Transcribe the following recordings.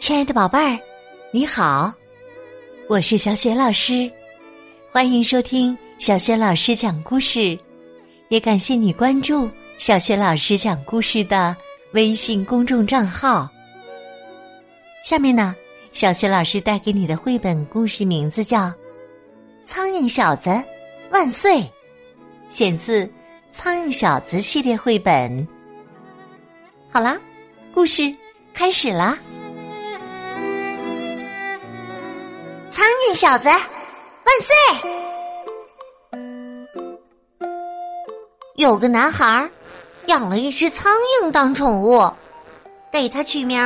亲爱的宝贝儿，你好，我是小雪老师，欢迎收听小雪老师讲故事，也感谢你关注小雪老师讲故事的微信公众账号。下面呢，小雪老师带给你的绘本故事名字叫《苍蝇小子万岁》，选自《苍蝇小子》系列绘本。好啦，故事开始啦！苍蝇小子万岁！有个男孩养了一只苍蝇当宠物，给它取名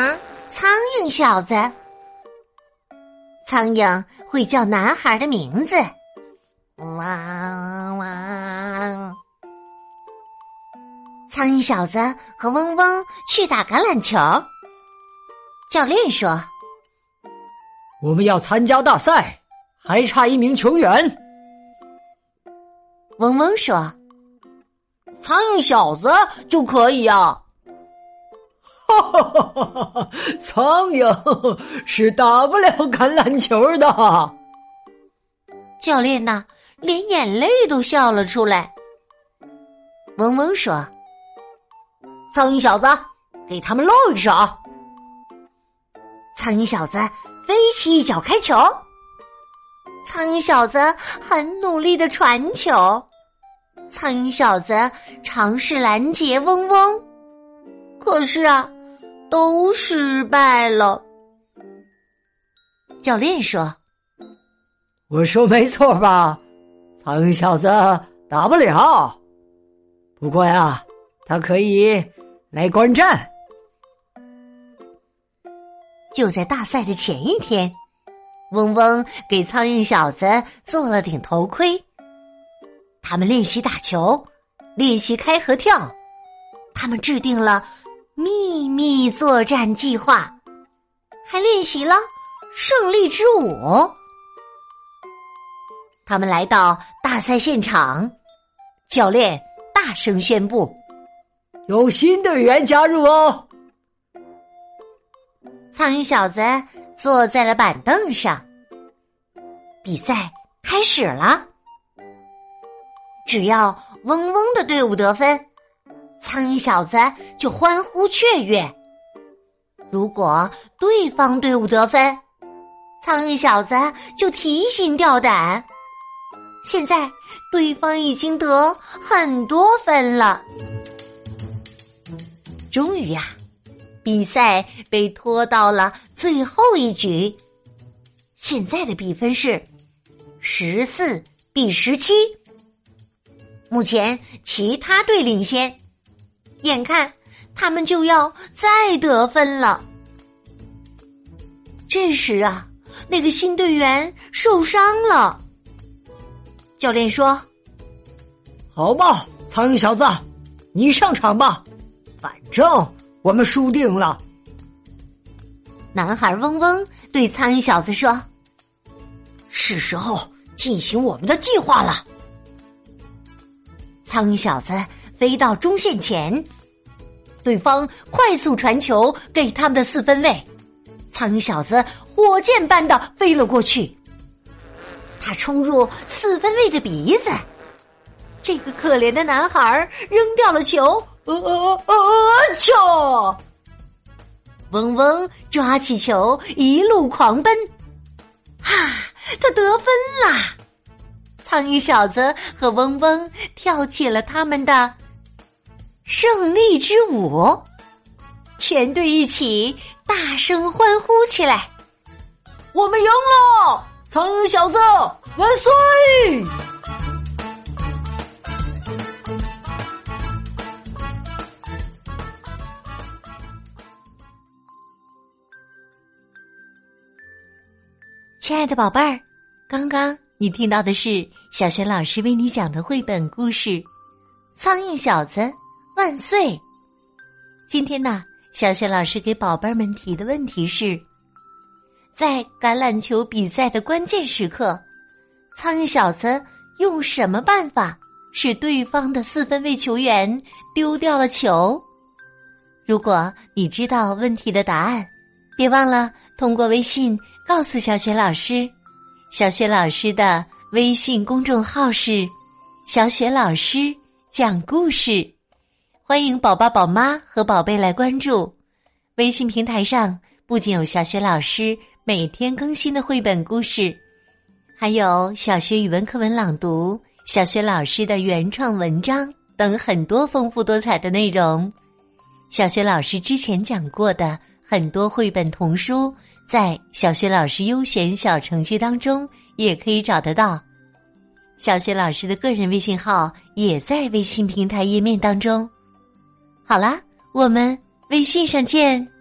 苍蝇小子。苍蝇会叫男孩的名字，汪汪。苍蝇小子和嗡嗡去打橄榄球。教练说：“我们要参加大赛，还差一名球员。”嗡嗡说：“苍蝇小子就可以啊。”哈哈哈哈哈！苍蝇是打不了橄榄球的。教练呐，连眼泪都笑了出来。嗡嗡说。苍蝇小子，给他们露一手。苍蝇小子飞起一脚开球，苍蝇小子很努力的传球，苍蝇小子尝试拦截嗡嗡，可是啊，都失败了。教练说：“我说没错吧？苍蝇小子打不了，不过呀，他可以。”来观战。就在大赛的前一天，嗡嗡给苍蝇小子做了顶头盔。他们练习打球，练习开合跳，他们制定了秘密作战计划，还练习了胜利之舞。他们来到大赛现场，教练大声宣布。有新队员加入哦！苍蝇小子坐在了板凳上。比赛开始了。只要嗡嗡的队伍得分，苍蝇小子就欢呼雀跃；如果对方队伍得分，苍蝇小子就提心吊胆。现在对方已经得很多分了。终于呀，比赛被拖到了最后一局。现在的比分是十四比十七。目前其他队领先，眼看他们就要再得分了。这时啊，那个新队员受伤了。教练说：“好吧，苍蝇小子，你上场吧。”反正我们输定了。男孩嗡嗡对苍蝇小子说：“是时候进行我们的计划了。”苍蝇小子飞到中线前，对方快速传球给他们的四分卫，苍蝇小子火箭般的飞了过去，他冲入四分卫的鼻子，这个可怜的男孩扔掉了球。呃呃呃呃！球！嗡嗡抓起球，一路狂奔。哈，他得分啦！苍蝇小子和嗡嗡跳起了他们的胜利之舞，全队一起大声欢呼起来：“我们赢了！苍蝇小子万岁！”亲爱的宝贝儿，刚刚你听到的是小轩老师为你讲的绘本故事《苍蝇小子万岁》。今天呢，小学老师给宝贝儿们提的问题是：在橄榄球比赛的关键时刻，苍蝇小子用什么办法使对方的四分卫球员丢掉了球？如果你知道问题的答案，别忘了通过微信告诉小雪老师。小雪老师的微信公众号是“小雪老师讲故事”，欢迎宝宝、宝妈和宝贝来关注。微信平台上不仅有小雪老师每天更新的绘本故事，还有小学语文课文朗读、小学老师的原创文章等很多丰富多彩的内容。小学老师之前讲过的很多绘本童书。在小学老师优选小程序当中也可以找得到，小学老师的个人微信号也在微信平台页面当中。好啦，我们微信上见。